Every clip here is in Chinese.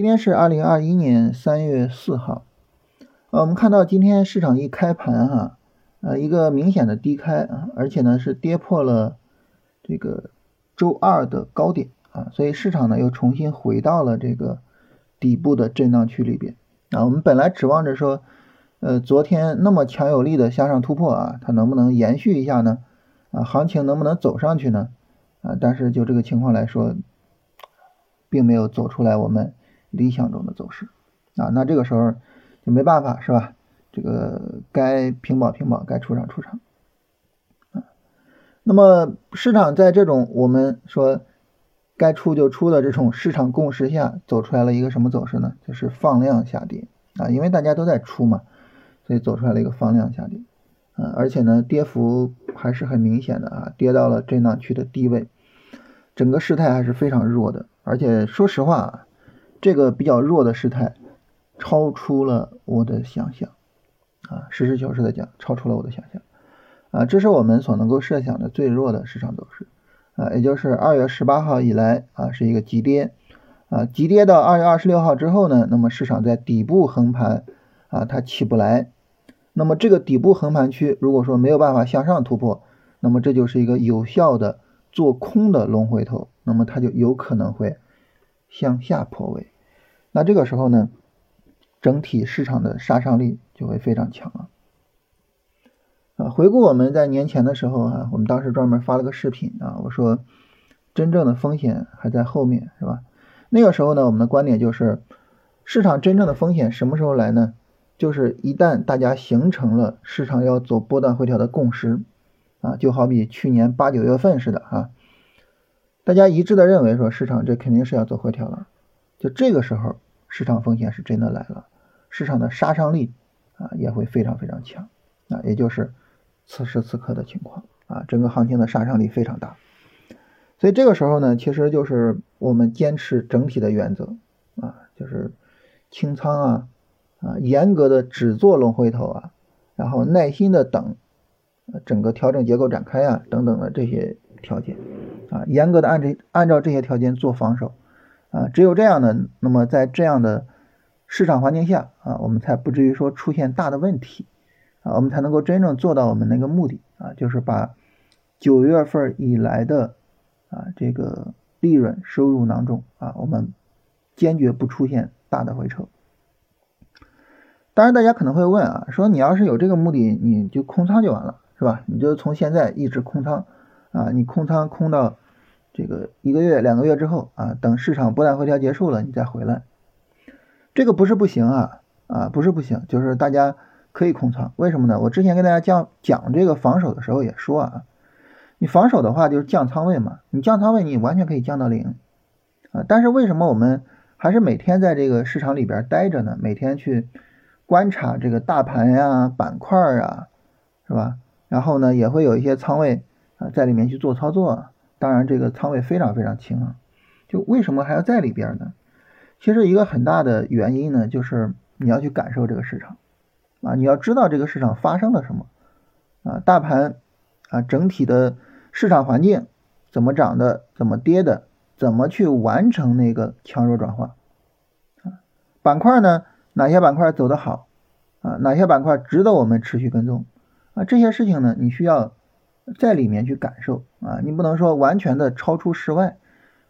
今天是二零二一年三月四号，呃，我们看到今天市场一开盘哈，呃，一个明显的低开啊，而且呢是跌破了这个周二的高点啊，所以市场呢又重新回到了这个底部的震荡区里边啊。我们本来指望着说，呃，昨天那么强有力的向上突破啊，它能不能延续一下呢？啊，行情能不能走上去呢？啊，但是就这个情况来说，并没有走出来我们。理想中的走势啊，那这个时候就没办法是吧？这个该平保平保，该出场出场啊。那么市场在这种我们说该出就出的这种市场共识下，走出来了一个什么走势呢？就是放量下跌啊，因为大家都在出嘛，所以走出来了一个放量下跌嗯，而且呢，跌幅还是很明显的啊，跌到了震荡区的低位，整个事态还是非常弱的，而且说实话啊。这个比较弱的事态，超出了我的想象，啊，实事求是的讲，超出了我的想象，啊，这是我们所能够设想的最弱的市场走势，啊，也就是二月十八号以来啊是一个急跌，啊，急跌到二月二十六号之后呢，那么市场在底部横盘，啊，它起不来，那么这个底部横盘区如果说没有办法向上突破，那么这就是一个有效的做空的龙回头，那么它就有可能会。向下破位，那这个时候呢，整体市场的杀伤力就会非常强啊。啊，回顾我们在年前的时候啊，我们当时专门发了个视频啊，我说真正的风险还在后面，是吧？那个时候呢，我们的观点就是，市场真正的风险什么时候来呢？就是一旦大家形成了市场要走波段回调的共识啊，就好比去年八九月份似的啊。大家一致的认为说市场这肯定是要做回调了，就这个时候市场风险是真的来了，市场的杀伤力啊也会非常非常强。啊，也就是此时此刻的情况。啊，整个行情的杀伤力非常大，所以这个时候呢，其实就是我们坚持整体的原则。啊，就是清仓啊啊，严格的只做龙回头啊，然后耐心的等整个调整结构展开啊等等的这些条件。啊，严格的按这按照这些条件做防守，啊，只有这样的，那么在这样的市场环境下，啊，我们才不至于说出现大的问题，啊，我们才能够真正做到我们那个目的，啊，就是把九月份以来的啊这个利润收入囊中，啊，我们坚决不出现大的回撤。当然，大家可能会问啊，说你要是有这个目的，你就空仓就完了，是吧？你就从现在一直空仓。啊，你空仓空到这个一个月、两个月之后啊，等市场波段回调结束了，你再回来，这个不是不行啊，啊，不是不行，就是大家可以空仓，为什么呢？我之前跟大家讲讲这个防守的时候也说啊，你防守的话就是降仓位嘛，你降仓位你完全可以降到零啊，但是为什么我们还是每天在这个市场里边待着呢？每天去观察这个大盘呀、板块啊，是吧？然后呢，也会有一些仓位。啊，在里面去做操作，当然这个仓位非常非常轻啊。就为什么还要在里边呢？其实一个很大的原因呢，就是你要去感受这个市场啊，你要知道这个市场发生了什么啊，大盘啊整体的市场环境怎么涨的，怎么跌的，怎么去完成那个强弱转化啊？板块呢，哪些板块走得好啊？哪些板块值得我们持续跟踪啊？这些事情呢，你需要。在里面去感受啊，你不能说完全的超出室外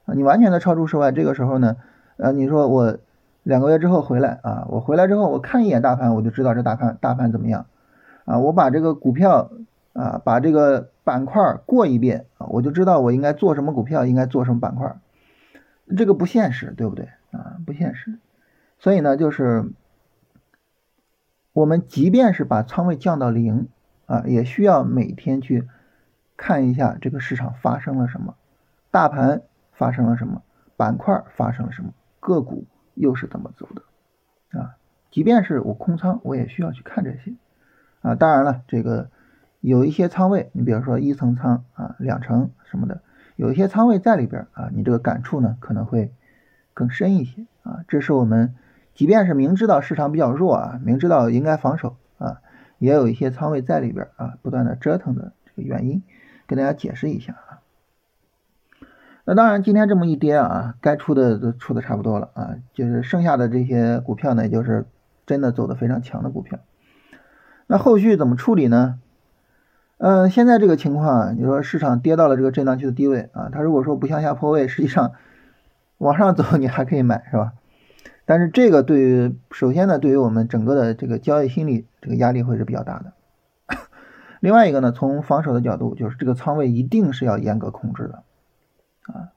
啊，你完全的超出室外，这个时候呢，呃，你说我两个月之后回来啊，我回来之后我看一眼大盘，我就知道这大盘大盘怎么样啊，我把这个股票啊，把这个板块过一遍啊，我就知道我应该做什么股票，应该做什么板块，这个不现实，对不对啊？不现实，所以呢，就是我们即便是把仓位降到零啊，也需要每天去。看一下这个市场发生了什么，大盘发生了什么，板块发生了什么，个股又是怎么走的啊？即便是我空仓，我也需要去看这些啊。当然了，这个有一些仓位，你比如说一层仓啊、两层什么的，有一些仓位在里边啊，你这个感触呢可能会更深一些啊。这是我们即便是明知道市场比较弱啊，明知道应该防守啊，也有一些仓位在里边啊，不断的折腾的这个原因。给大家解释一下啊，那当然，今天这么一跌啊，该出的都出的差不多了啊，就是剩下的这些股票呢，也就是真的走的非常强的股票。那后续怎么处理呢？嗯，现在这个情况，你说市场跌到了这个震荡区的低位啊，它如果说不向下破位，实际上 往上走你还可以买，是吧？但是这个对于首先呢，对于我们整个的这个交易心理，这个压力会是比较大的。另外一个呢，从防守的角度，就是这个仓位一定是要严格控制的。啊，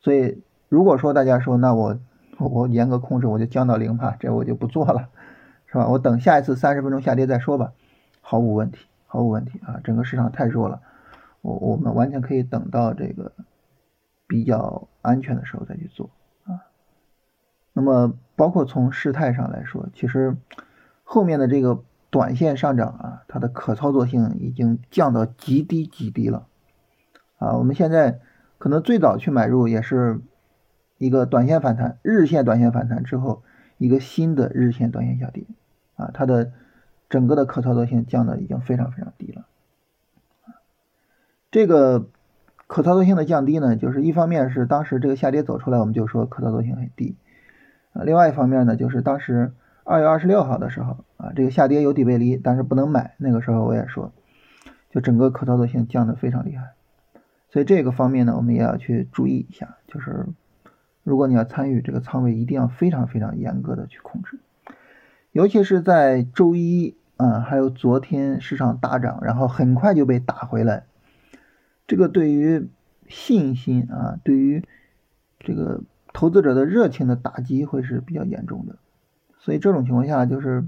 所以如果说大家说那我我严格控制，我就降到零吧，这我就不做了，是吧？我等下一次三十分钟下跌再说吧，毫无问题，毫无问题啊！整个市场太弱了，我我们完全可以等到这个比较安全的时候再去做啊。那么包括从事态上来说，其实后面的这个短线上涨啊，它的可操作性已经降到极低极低了啊，我们现在。可能最早去买入也是一个短线反弹，日线短线反弹之后，一个新的日线短线下跌，啊，它的整个的可操作性降的已经非常非常低了。这个可操作性的降低呢，就是一方面是当时这个下跌走出来，我们就说可操作性很低，啊，另外一方面呢，就是当时二月二十六号的时候，啊，这个下跌有底背离，但是不能买，那个时候我也说，就整个可操作性降的非常厉害。所以这个方面呢，我们也要去注意一下，就是如果你要参与这个仓位，一定要非常非常严格的去控制，尤其是在周一啊，还有昨天市场大涨，然后很快就被打回来，这个对于信心啊，对于这个投资者的热情的打击会是比较严重的。所以这种情况下，就是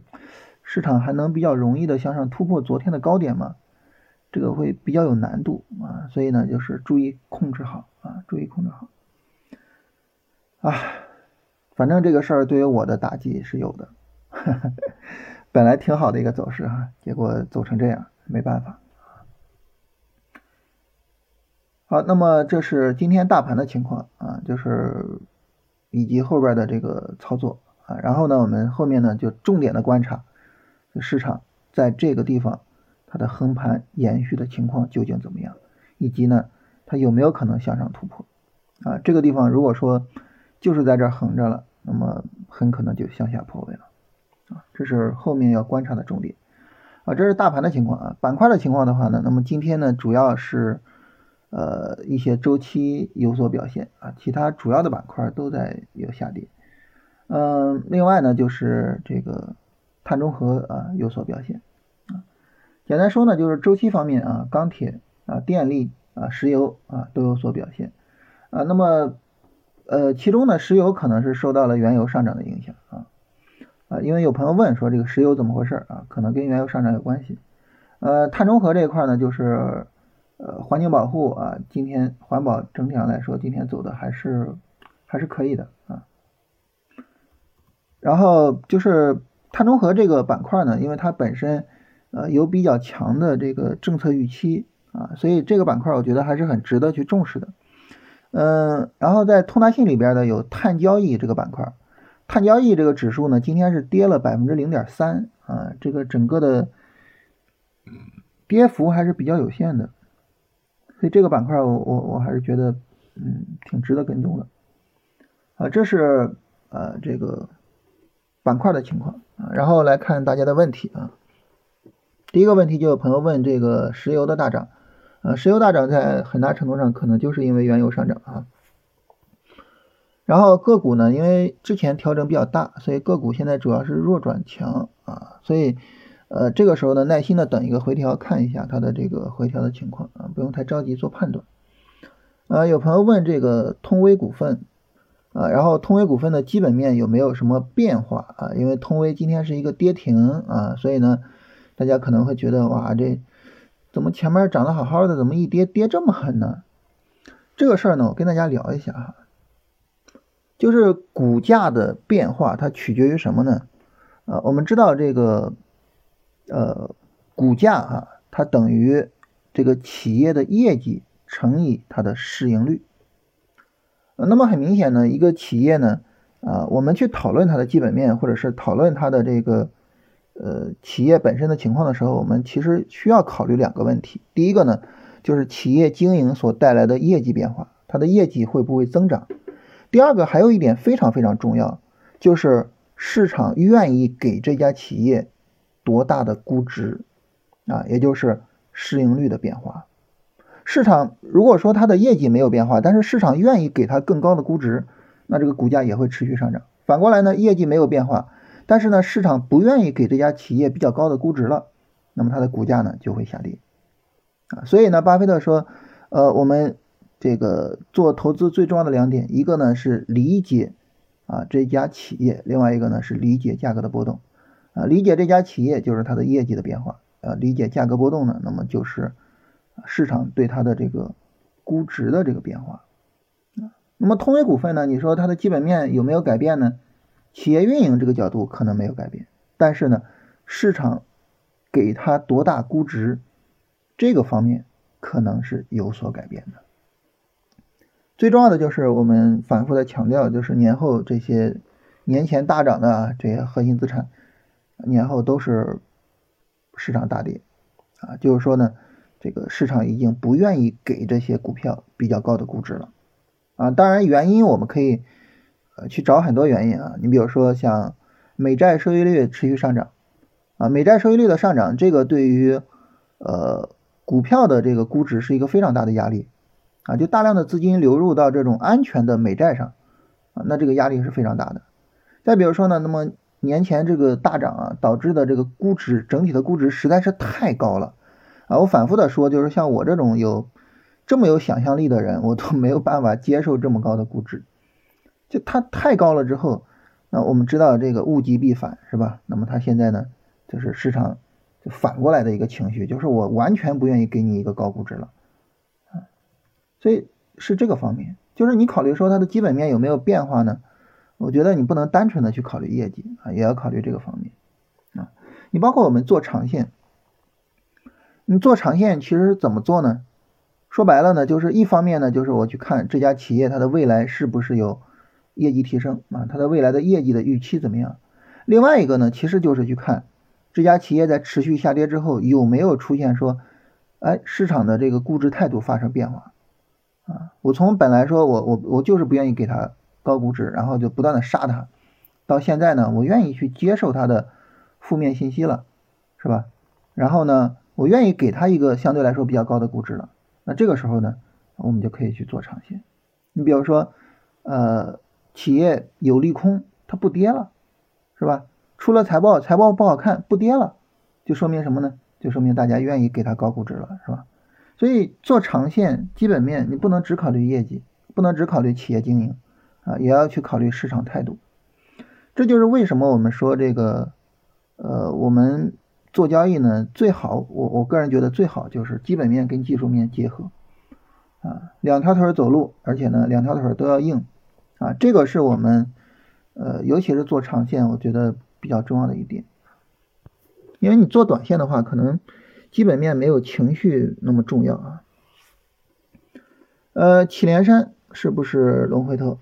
市场还能比较容易的向上突破昨天的高点吗？这个会比较有难度啊，所以呢，就是注意控制好啊，注意控制好啊。反正这个事儿对于我的打击是有的，本来挺好的一个走势哈，结果走成这样，没办法。好，那么这是今天大盘的情况啊，就是以及后边的这个操作啊，然后呢，我们后面呢就重点的观察市场在这个地方。它的横盘延续的情况究竟怎么样？以及呢，它有没有可能向上突破？啊，这个地方如果说就是在这横着了，那么很可能就向下破位了。啊，这是后面要观察的重点。啊，这是大盘的情况啊。板块的情况的话呢，那么今天呢，主要是呃一些周期有所表现啊，其他主要的板块都在有下跌。嗯，另外呢，就是这个碳中和啊有所表现啊。简单说呢，就是周期方面啊，钢铁啊、电力啊、石油啊都有所表现啊。那么，呃，其中呢，石油可能是受到了原油上涨的影响啊啊，因为有朋友问说这个石油怎么回事啊？可能跟原油上涨有关系。呃，碳中和这一块呢，就是呃环境保护啊，今天环保整体上来说，今天走的还是还是可以的啊。然后就是碳中和这个板块呢，因为它本身。呃，有比较强的这个政策预期啊，所以这个板块我觉得还是很值得去重视的。嗯，然后在通达信里边呢有碳交易这个板块，碳交易这个指数呢今天是跌了百分之零点三啊，这个整个的跌幅还是比较有限的，所以这个板块我我我还是觉得嗯挺值得跟踪的啊，这是呃这个板块的情况啊，然后来看大家的问题啊。第一个问题就有朋友问这个石油的大涨，呃，石油大涨在很大程度上可能就是因为原油上涨啊。然后个股呢，因为之前调整比较大，所以个股现在主要是弱转强啊，所以呃这个时候呢，耐心的等一个回调，看一下它的这个回调的情况啊，不用太着急做判断。呃，有朋友问这个通威股份啊，然后通威股份的基本面有没有什么变化啊？因为通威今天是一个跌停啊，所以呢。大家可能会觉得哇，这怎么前面涨得好好的，怎么一跌跌这么狠呢？这个事儿呢，我跟大家聊一下哈，就是股价的变化，它取决于什么呢？呃，我们知道这个呃股价哈，它等于这个企业的业绩乘以它的市盈率。那么很明显呢，一个企业呢，啊，我们去讨论它的基本面，或者是讨论它的这个。呃，企业本身的情况的时候，我们其实需要考虑两个问题。第一个呢，就是企业经营所带来的业绩变化，它的业绩会不会增长？第二个还有一点非常非常重要，就是市场愿意给这家企业多大的估值啊，也就是市盈率的变化。市场如果说它的业绩没有变化，但是市场愿意给它更高的估值，那这个股价也会持续上涨。反过来呢，业绩没有变化，但是呢，市场不愿意给这家企业比较高的估值了，那么它的股价呢就会下跌。啊，所以呢，巴菲特说，呃，我们这个做投资最重要的两点，一个呢是理解啊这家企业，另外一个呢是理解价格的波动。啊，理解这家企业就是它的业绩的变化，呃，理解价格波动呢，那么就是市场对它的这个估值的这个变化。啊，那么通威股份呢，你说它的基本面有没有改变呢？企业运营这个角度可能没有改变，但是呢，市场给它多大估值？这个方面可能是有所改变的。最重要的就是我们反复的强调，就是年后这些年前大涨的这些核心资产，年后都是市场大跌啊。就是说呢，这个市场已经不愿意给这些股票比较高的估值了啊。当然，原因我们可以呃去找很多原因啊。你比如说像美债收益率持续上涨啊，美债收益率的上涨，这个对于呃。股票的这个估值是一个非常大的压力啊，就大量的资金流入到这种安全的美债上啊，那这个压力是非常大的。再比如说呢，那么年前这个大涨啊，导致的这个估值整体的估值实在是太高了我反复的说，就是像我这种有这么有想象力的人，我都没有办法接受这么高的估值，就它太高了之后，那我们知道这个物极必反是吧？那么它现在呢，就是市场。就反过来的一个情绪，就是我完全不愿意给你一个高估值了，啊，所以是这个方面，就是你考虑说它的基本面有没有变化呢？我觉得你不能单纯的去考虑业绩啊，也要考虑这个方面啊。你包括我们做长线，你做长线其实怎么做呢？说白了呢，就是一方面呢，就是我去看这家企业它的未来是不是有业绩提升啊，它的未来的业绩的预期怎么样？另外一个呢，其实就是去看。这家企业在持续下跌之后，有没有出现说，哎，市场的这个估值态度发生变化啊？我从本来说我我我就是不愿意给它高估值，然后就不断的杀它，到现在呢，我愿意去接受它的负面信息了，是吧？然后呢，我愿意给它一个相对来说比较高的估值了。那这个时候呢，我们就可以去做长线。你比如说，呃，企业有利空，它不跌了，是吧？出了财报，财报不好看，不跌了，就说明什么呢？就说明大家愿意给它高估值了，是吧？所以做长线基本面，你不能只考虑业绩，不能只考虑企业经营啊，也要去考虑市场态度。这就是为什么我们说这个，呃，我们做交易呢，最好我我个人觉得最好就是基本面跟技术面结合啊，两条腿走路，而且呢，两条腿都要硬啊，这个是我们呃，尤其是做长线，我觉得。比较重要的一点，因为你做短线的话，可能基本面没有情绪那么重要啊。呃，祁连山是不是龙回头？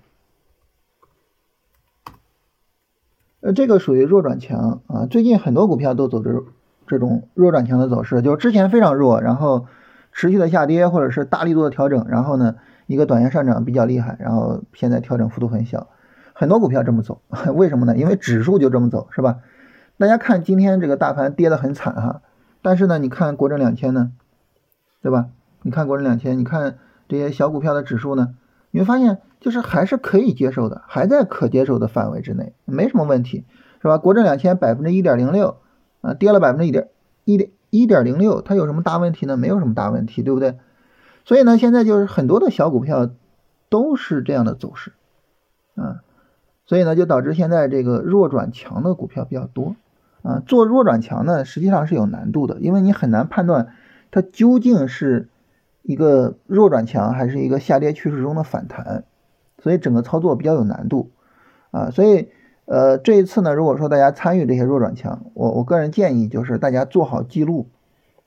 呃，这个属于弱转强啊。最近很多股票都走这这种弱转强的走势，就是之前非常弱，然后持续的下跌，或者是大力度的调整，然后呢一个短线上涨比较厉害，然后现在调整幅度很小。很多股票这么走，为什么呢？因为指数就这么走，是吧？大家看今天这个大盘跌得很惨哈，但是呢，你看国证两千呢，对吧？你看国证两千，你看这些小股票的指数呢，你会发现就是还是可以接受的，还在可接受的范围之内，没什么问题，是吧？国证两千百分之一点零六啊，跌了百分之一点一点一点零六，它有什么大问题呢？没有什么大问题，对不对？所以呢，现在就是很多的小股票都是这样的走势，啊。所以呢，就导致现在这个弱转强的股票比较多啊。做弱转强呢，实际上是有难度的，因为你很难判断它究竟是一个弱转强还是一个下跌趋势中的反弹，所以整个操作比较有难度啊。所以呃，这一次呢，如果说大家参与这些弱转强，我我个人建议就是大家做好记录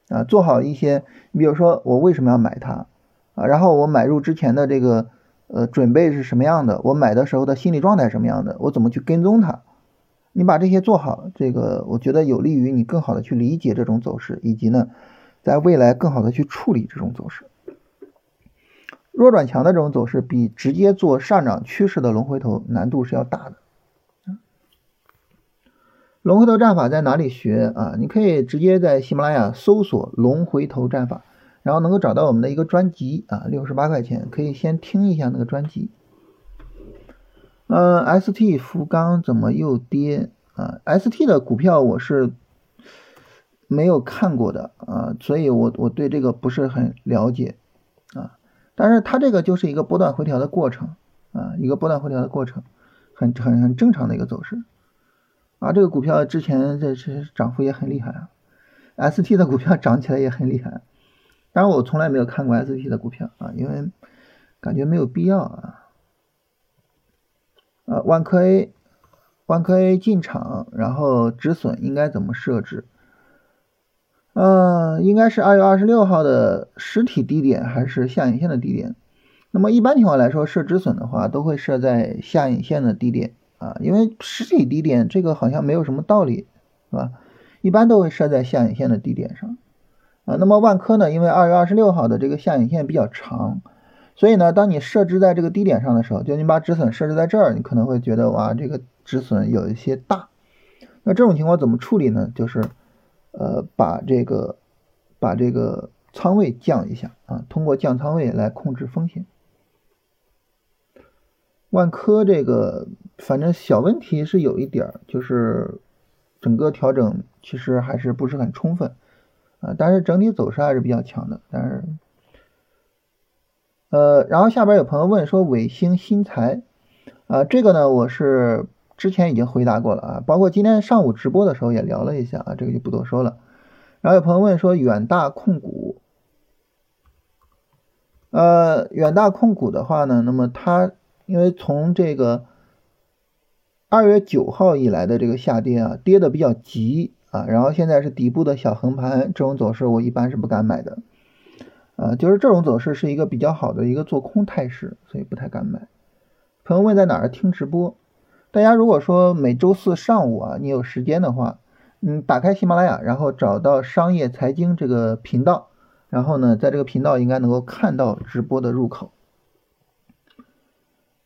啊，做好一些，你比如说我为什么要买它啊，然后我买入之前的这个。呃，准备是什么样的？我买的时候的心理状态什么样的？我怎么去跟踪它？你把这些做好，这个我觉得有利于你更好的去理解这种走势，以及呢，在未来更好的去处理这种走势。弱转强的这种走势，比直接做上涨趋势的龙回头难度是要大的。龙回头战法在哪里学啊？你可以直接在喜马拉雅搜索“龙回头战法”，然后能够找到我们的一个专辑啊，六十八块钱，可以先听一下那个专辑。嗯，ST 福钢怎么又跌啊？ST 的股票我是没有看过的啊，所以我我对这个不是很了解啊。但是它这个就是一个波段回调的过程啊，一个波段回调的过程，很很很正常的一个走势。啊，这个股票之前这是涨幅也很厉害啊，ST 的股票涨起来也很厉害，当然我从来没有看过 ST 的股票啊，因为感觉没有必要啊。呃，万科 A，万科 A 进场，然后止损应该怎么设置？嗯，应该是二月二十六号的实体低点还是下影线的低点？那么一般情况来说，设止损的话都会设在下影线的低点。啊，因为实体低点这个好像没有什么道理，是吧？一般都会设在下影线的低点上，啊，那么万科呢？因为二月二十六号的这个下影线比较长，所以呢，当你设置在这个低点上的时候，就你把止损设置在这儿，你可能会觉得哇，这个止损有一些大。那这种情况怎么处理呢？就是呃，把这个把这个仓位降一下啊，通过降仓位来控制风险。万科这个。反正小问题是有一点，就是整个调整其实还是不是很充分啊，但是整体走势还是比较强的。但是，呃，然后下边有朋友问说伟星新材啊，这个呢我是之前已经回答过了啊，包括今天上午直播的时候也聊了一下啊，这个就不多说了。然后有朋友问说远大控股，呃，远大控股的话呢，那么它因为从这个。二月九号以来的这个下跌啊，跌的比较急啊，然后现在是底部的小横盘，这种走势我一般是不敢买的，啊，就是这种走势是一个比较好的一个做空态势，所以不太敢买。朋友问在哪儿听直播？大家如果说每周四上午啊，你有时间的话，嗯，打开喜马拉雅，然后找到商业财经这个频道，然后呢，在这个频道应该能够看到直播的入口。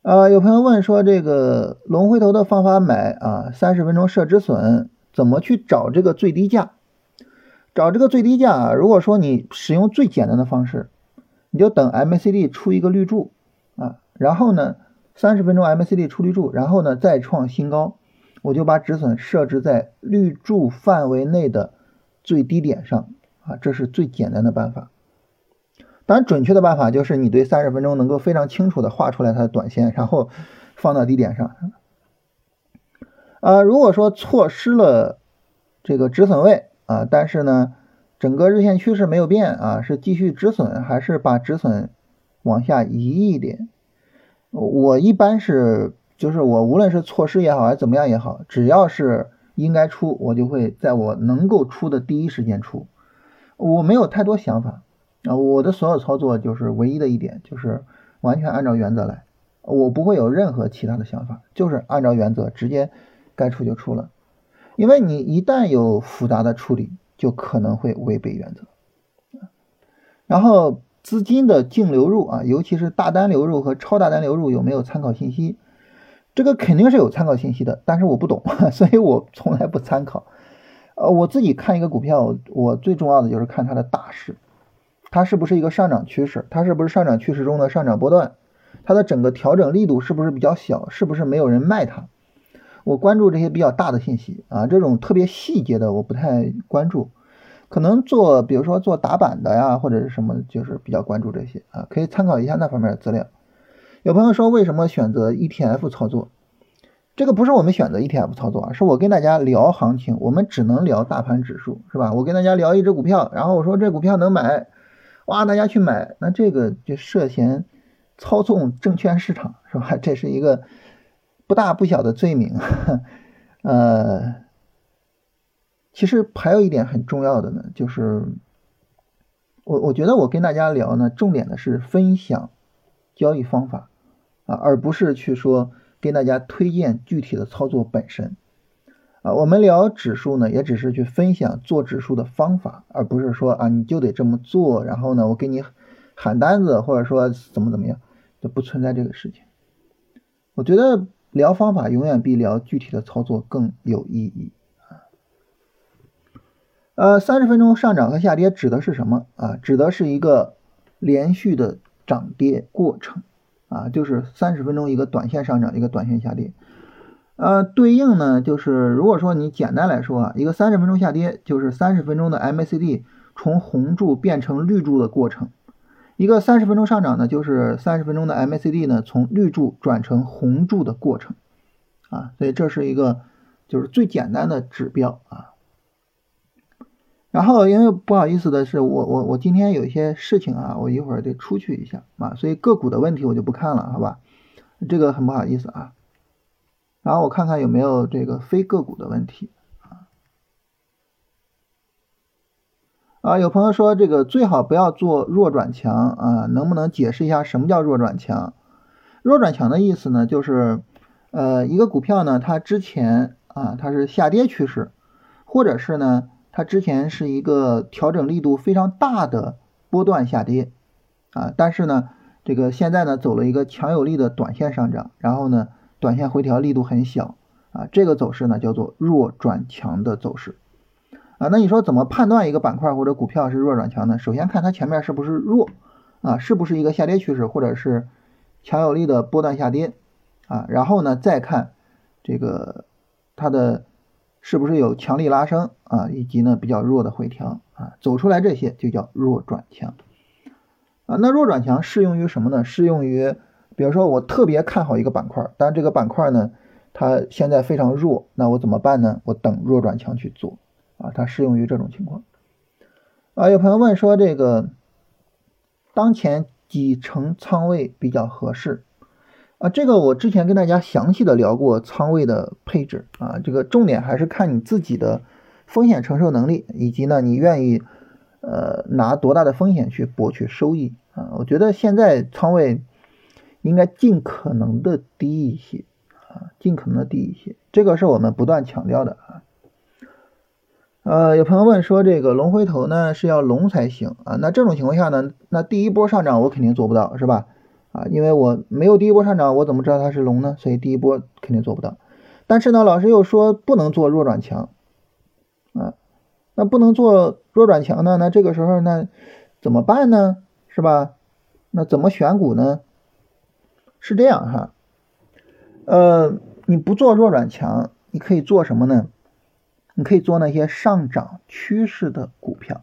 呃，有朋友问说，这个龙回头的方法买啊，三十分钟设止损，怎么去找这个最低价？找这个最低价啊，如果说你使用最简单的方式，你就等 MACD 出一个绿柱啊，然后呢，三十分钟 MACD 出绿柱，然后呢再创新高，我就把止损设置在绿柱范围内的最低点上啊，这是最简单的办法。当然，准确的办法就是你对三十分钟能够非常清楚的画出来它的短线，然后放到低点上。啊，如果说错失了这个止损位啊，但是呢，整个日线趋势没有变啊，是继续止损还是把止损往下移一点？我一般是就是我无论是错失也好还是怎么样也好，只要是应该出，我就会在我能够出的第一时间出，我没有太多想法。啊，我的所有操作就是唯一的一点，就是完全按照原则来，我不会有任何其他的想法，就是按照原则直接该出就出了。因为你一旦有复杂的处理，就可能会违背原则。然后资金的净流入啊，尤其是大单流入和超大单流入有没有参考信息？这个肯定是有参考信息的，但是我不懂，所以我从来不参考。呃，我自己看一个股票，我最重要的就是看它的大势。它是不是一个上涨趋势？它是不是上涨趋势中的上涨波段？它的整个调整力度是不是比较小？是不是没有人卖它？我关注这些比较大的信息啊，这种特别细节的我不太关注。可能做，比如说做打板的呀，或者是什么，就是比较关注这些啊，可以参考一下那方面的资料。有朋友说为什么选择 ETF 操作？这个不是我们选择 ETF 操作啊，是我跟大家聊行情，我们只能聊大盘指数，是吧？我跟大家聊一只股票，然后我说这股票能买。哇，大家去买，那这个就涉嫌操纵证券市场，是吧？这是一个不大不小的罪名。呃，其实还有一点很重要的呢，就是我我觉得我跟大家聊呢，重点的是分享交易方法啊，而不是去说跟大家推荐具体的操作本身。啊，我们聊指数呢，也只是去分享做指数的方法，而不是说啊你就得这么做，然后呢，我给你喊单子或者说怎么怎么样，就不存在这个事情。我觉得聊方法永远比聊具体的操作更有意义啊。呃，三十分钟上涨和下跌指的是什么啊？指的是一个连续的涨跌过程啊，就是三十分钟一个短线上涨，一个短线下跌。呃，对应呢，就是如果说你简单来说啊，一个三十分钟下跌，就是三十分钟的 MACD 从红柱变成绿柱的过程；一个三十分钟上涨呢，就是三十分钟的 MACD 呢从绿柱转成红柱的过程。啊，所以这是一个就是最简单的指标啊。然后因为不好意思的是，我我我今天有一些事情啊，我一会儿得出去一下啊，所以个股的问题我就不看了，好吧？这个很不好意思啊。然后我看看有没有这个非个股的问题啊啊，有朋友说这个最好不要做弱转强啊，能不能解释一下什么叫弱转强？弱转强的意思呢，就是呃一个股票呢，它之前啊它是下跌趋势，或者是呢它之前是一个调整力度非常大的波段下跌啊，但是呢这个现在呢走了一个强有力的短线上涨，然后呢。短线回调力度很小啊，这个走势呢叫做弱转强的走势啊。那你说怎么判断一个板块或者股票是弱转强呢？首先看它前面是不是弱啊，是不是一个下跌趋势或者是强有力的波段下跌啊？然后呢再看这个它的是不是有强力拉升啊，以及呢比较弱的回调啊，走出来这些就叫弱转强啊。那弱转强适用于什么呢？适用于比如说我特别看好一个板块，但这个板块呢，它现在非常弱，那我怎么办呢？我等弱转强去做啊，它适用于这种情况。啊，有朋友问说这个当前几成仓位比较合适啊？这个我之前跟大家详细的聊过仓位的配置啊，这个重点还是看你自己的风险承受能力，以及呢你愿意呃拿多大的风险去博取收益啊？我觉得现在仓位。应该尽可能的低一些啊，尽可能的低一些，这个是我们不断强调的啊。呃，有朋友问说，这个龙回头呢是要龙才行啊？那这种情况下呢，那第一波上涨我肯定做不到，是吧？啊，因为我没有第一波上涨，我怎么知道它是龙呢？所以第一波肯定做不到。但是呢，老师又说不能做弱转强啊，那不能做弱转强呢？那这个时候那怎么办呢？是吧？那怎么选股呢？是这样哈，呃，你不做弱转强，你可以做什么呢？你可以做那些上涨趋势的股票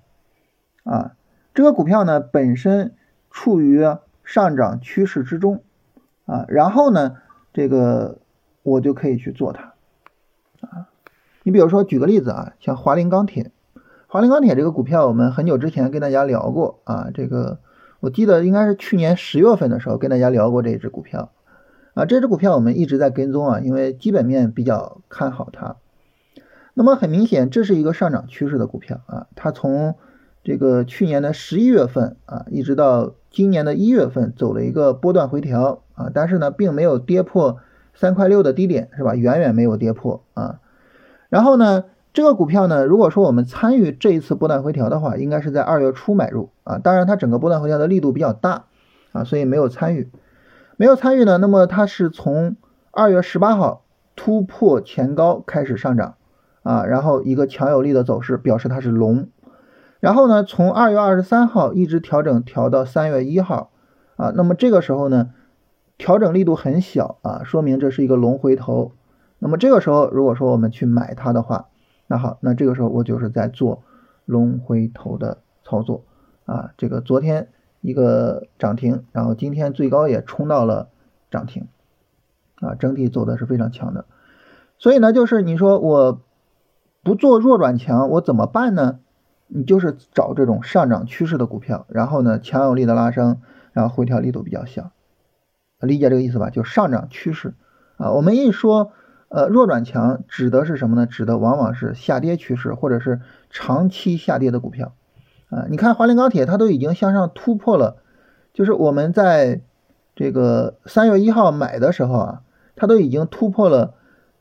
啊。这个股票呢本身处于上涨趋势之中啊，然后呢，这个我就可以去做它啊。你比如说举个例子啊，像华菱钢铁，华菱钢铁这个股票，我们很久之前跟大家聊过啊，这个。我记得应该是去年十月份的时候跟大家聊过这只股票，啊，这只股票我们一直在跟踪啊，因为基本面比较看好它。那么很明显，这是一个上涨趋势的股票啊，它从这个去年的十一月份啊，一直到今年的一月份走了一个波段回调啊，但是呢，并没有跌破三块六的低点，是吧？远远没有跌破啊。然后呢？这个股票呢，如果说我们参与这一次波段回调的话，应该是在二月初买入啊。当然，它整个波段回调的力度比较大啊，所以没有参与。没有参与呢，那么它是从二月十八号突破前高开始上涨啊，然后一个强有力的走势，表示它是龙。然后呢，从二月二十三号一直调整调到三月一号啊，那么这个时候呢，调整力度很小啊，说明这是一个龙回头。那么这个时候，如果说我们去买它的话，那好，那这个时候我就是在做龙回头的操作啊。这个昨天一个涨停，然后今天最高也冲到了涨停啊，整体走的是非常强的。所以呢，就是你说我不做弱转强，我怎么办呢？你就是找这种上涨趋势的股票，然后呢强有力的拉升，然后回调力度比较小，理解这个意思吧？就上涨趋势啊。我们一说。呃，弱转强指的是什么呢？指的往往是下跌趋势或者是长期下跌的股票啊。你看华菱钢铁，它都已经向上突破了，就是我们在这个三月一号买的时候啊，它都已经突破了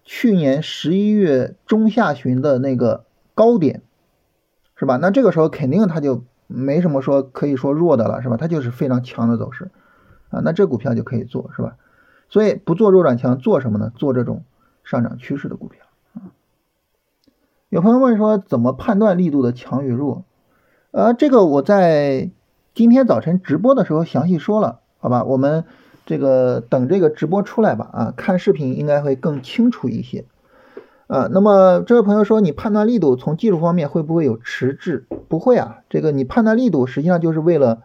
去年十一月中下旬的那个高点，是吧？那这个时候肯定它就没什么说可以说弱的了，是吧？它就是非常强的走势啊，那这股票就可以做，是吧？所以不做弱转强，做什么呢？做这种上涨趋势的股票啊。有朋友问说，怎么判断力度的强与弱？呃，这个我在今天早晨直播的时候详细说了，好吧？我们这个等这个直播出来吧，啊，看视频应该会更清楚一些。呃，那么这位朋友说，你判断力度从技术方面会不会有迟滞？不会啊，这个你判断力度实际上就是为了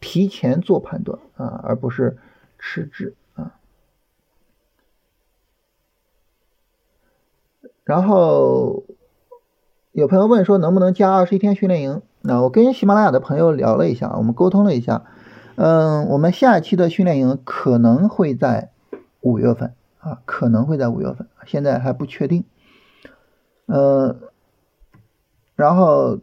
提前做判断啊，而不是迟滞啊。然后有朋友问说，能不能加二十一天训练营？那我跟喜马拉雅的朋友聊了一下，我们沟通了一下，嗯，我们下一期的训练营可能会在五月份啊，可能会在五月份，现在还不确定。嗯，然后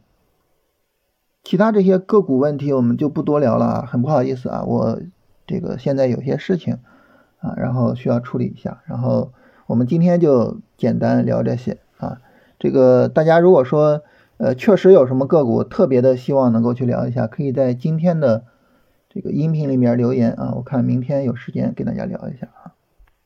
其他这些个股问题我们就不多聊了啊，很不好意思啊，我这个现在有些事情啊，然后需要处理一下，然后我们今天就简单聊这些啊，这个大家如果说呃确实有什么个股特别的希望能够去聊一下，可以在今天的这个音频里面留言啊，我看明天有时间跟大家聊一下啊。